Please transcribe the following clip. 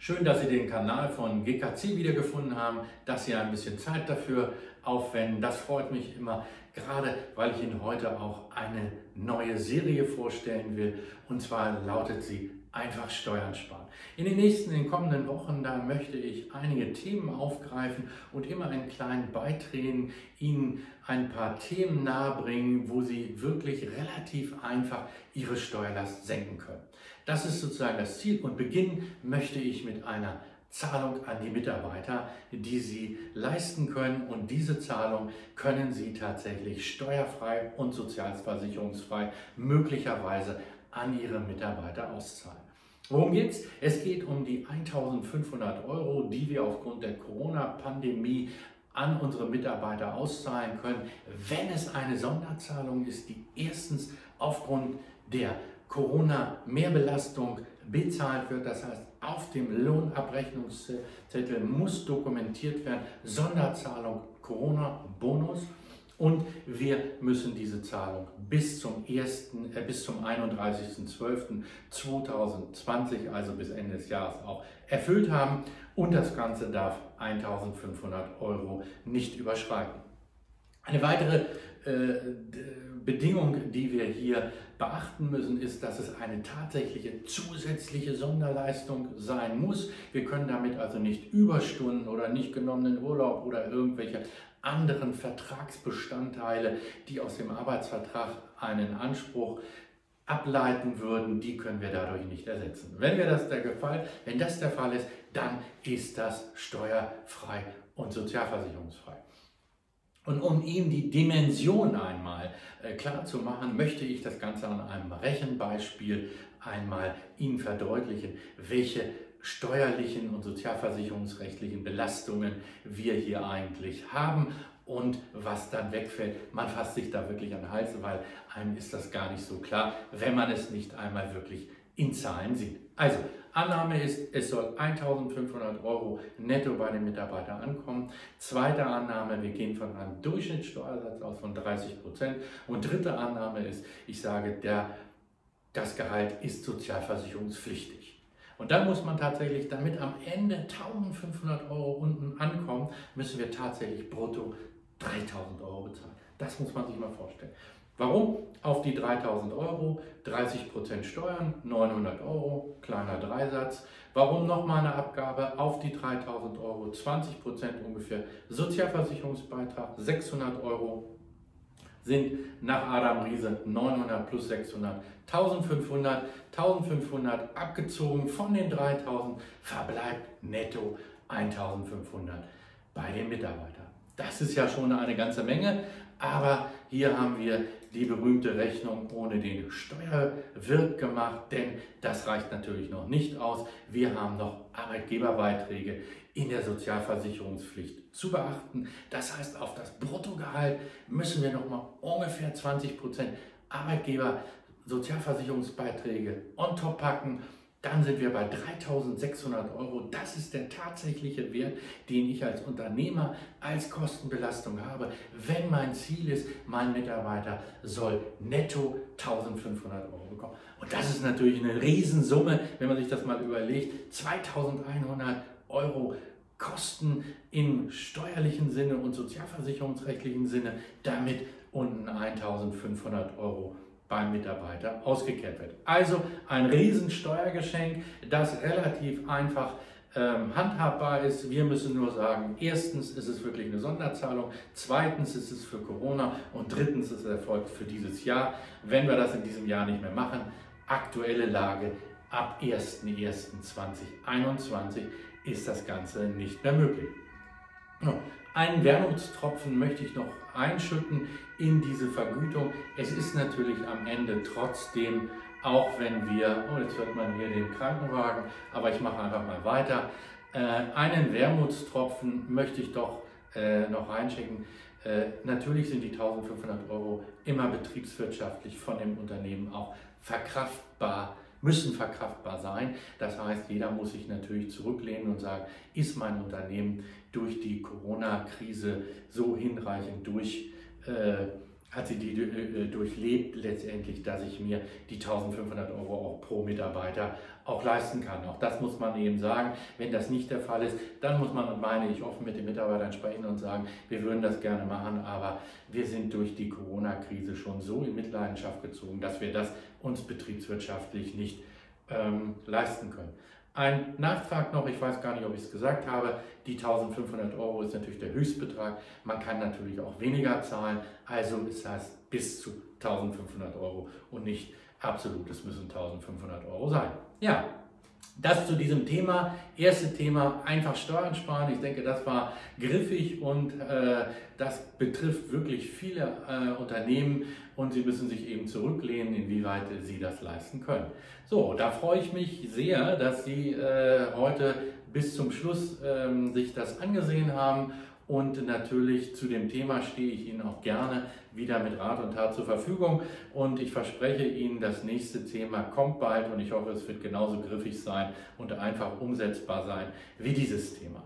Schön, dass Sie den Kanal von GKC wiedergefunden haben, dass Sie ein bisschen Zeit dafür aufwenden. Das freut mich immer, gerade weil ich Ihnen heute auch eine neue Serie vorstellen will. Und zwar lautet sie einfach Steuern sparen. In den nächsten, in den kommenden Wochen, da möchte ich einige Themen aufgreifen und immer einen kleinen Beiträgen Ihnen ein paar Themen nahebringen, wo Sie wirklich relativ einfach Ihre Steuerlast senken können. Das ist sozusagen das Ziel und beginnen möchte ich mit einer Zahlung an die Mitarbeiter, die Sie leisten können. Und diese Zahlung können Sie tatsächlich steuerfrei und sozialversicherungsfrei möglicherweise an Ihre Mitarbeiter auszahlen. Worum geht's? Es geht um die 1500 Euro, die wir aufgrund der Corona-Pandemie an unsere Mitarbeiter auszahlen können, wenn es eine Sonderzahlung ist, die erstens aufgrund der Corona-Mehrbelastung bezahlt wird. Das heißt, auf dem Lohnabrechnungszettel muss dokumentiert werden, Sonderzahlung Corona-Bonus. Und wir müssen diese Zahlung bis zum, äh, zum 31.12.2020, also bis Ende des Jahres auch erfüllt haben. Und das Ganze darf 1500 Euro nicht überschreiten. Eine weitere äh, Bedingung, die wir hier beachten müssen, ist, dass es eine tatsächliche zusätzliche Sonderleistung sein muss. Wir können damit also nicht Überstunden oder nicht genommenen Urlaub oder irgendwelche anderen Vertragsbestandteile, die aus dem Arbeitsvertrag einen Anspruch ableiten würden, die können wir dadurch nicht ersetzen. Wenn wir das der Fall, wenn das der Fall ist, dann ist das steuerfrei und sozialversicherungsfrei. Und um Ihnen die Dimension einmal äh, klar zu machen, möchte ich das Ganze an einem Rechenbeispiel einmal Ihnen verdeutlichen, welche steuerlichen und sozialversicherungsrechtlichen Belastungen wir hier eigentlich haben und was dann wegfällt. Man fasst sich da wirklich an den Hals, weil einem ist das gar nicht so klar, wenn man es nicht einmal wirklich in Zahlen sieht. Also, Annahme ist, es soll 1500 Euro netto bei den Mitarbeitern ankommen. Zweite Annahme, wir gehen von einem Durchschnittssteuersatz aus von 30 Prozent. Und dritte Annahme ist, ich sage, der, das Gehalt ist sozialversicherungspflichtig. Und dann muss man tatsächlich, damit am Ende 1500 Euro unten ankommen, müssen wir tatsächlich brutto 3000 Euro bezahlen. Das muss man sich mal vorstellen. Warum? Auf die 3000 Euro 30% Steuern, 900 Euro, kleiner Dreisatz. Warum nochmal eine Abgabe auf die 3000 Euro, 20% ungefähr Sozialversicherungsbeitrag, 600 Euro sind nach Adam Riese 900 plus 600, 1500, 1500 abgezogen von den 3000, verbleibt netto 1500 bei den Mitarbeitern. Das ist ja schon eine ganze Menge, aber hier haben wir die berühmte Rechnung ohne den Steuerwirt gemacht, denn das reicht natürlich noch nicht aus. Wir haben noch Arbeitgeberbeiträge in der Sozialversicherungspflicht zu beachten. Das heißt, auf das Bruttogehalt müssen wir noch mal ungefähr 20 Prozent Arbeitgeber Sozialversicherungsbeiträge on top packen dann sind wir bei 3600 Euro. Das ist der tatsächliche Wert, den ich als Unternehmer als Kostenbelastung habe, wenn mein Ziel ist, mein Mitarbeiter soll netto 1500 Euro bekommen. Und das ist natürlich eine Riesensumme, wenn man sich das mal überlegt. 2100 Euro Kosten im steuerlichen Sinne und sozialversicherungsrechtlichen Sinne, damit unten 1500 Euro beim Mitarbeiter ausgekehrt wird. Also ein Riesensteuergeschenk, das relativ einfach ähm, handhabbar ist. Wir müssen nur sagen, erstens ist es wirklich eine Sonderzahlung, zweitens ist es für Corona und drittens ist es erfolgt für dieses Jahr. Wenn wir das in diesem Jahr nicht mehr machen, aktuelle Lage ab 01.01.2021 ist das Ganze nicht mehr möglich. Einen Wermutstropfen möchte ich noch einschütten in diese Vergütung. Es ist natürlich am Ende trotzdem, auch wenn wir, oh jetzt hört man hier den Krankenwagen, aber ich mache einfach mal weiter. Äh, einen Wermutstropfen möchte ich doch äh, noch reinschicken. Äh, natürlich sind die 1500 Euro immer betriebswirtschaftlich von dem Unternehmen auch verkraftbar müssen verkraftbar sein. Das heißt, jeder muss sich natürlich zurücklehnen und sagen, ist mein Unternehmen durch die Corona-Krise so hinreichend durch, äh, hat sie die äh, durchlebt letztendlich, dass ich mir die 1500 Euro auch pro Mitarbeiter auch leisten kann. Auch das muss man eben sagen. Wenn das nicht der Fall ist, dann muss man, meine ich, offen mit den Mitarbeitern sprechen und sagen, wir würden das gerne machen, aber wir sind durch die Corona-Krise schon so in Mitleidenschaft gezogen, dass wir das uns betriebswirtschaftlich nicht ähm, leisten können. Ein Nachtrag noch, ich weiß gar nicht, ob ich es gesagt habe, die 1500 Euro ist natürlich der Höchstbetrag. Man kann natürlich auch weniger zahlen, also ist das bis zu 1500 Euro und nicht absolut, es müssen 1500 Euro sein. Ja, das zu diesem Thema. Erste Thema, einfach Steuern sparen. Ich denke, das war griffig und äh, das betrifft wirklich viele äh, Unternehmen und sie müssen sich eben zurücklehnen, inwieweit sie das leisten können. So, da freue ich mich sehr, dass Sie äh, heute bis zum Schluss ähm, sich das angesehen haben und natürlich zu dem Thema stehe ich Ihnen auch gerne wieder mit Rat und Tat zur Verfügung. Und ich verspreche Ihnen, das nächste Thema kommt bald und ich hoffe, es wird genauso griffig sein und einfach umsetzbar sein wie dieses Thema.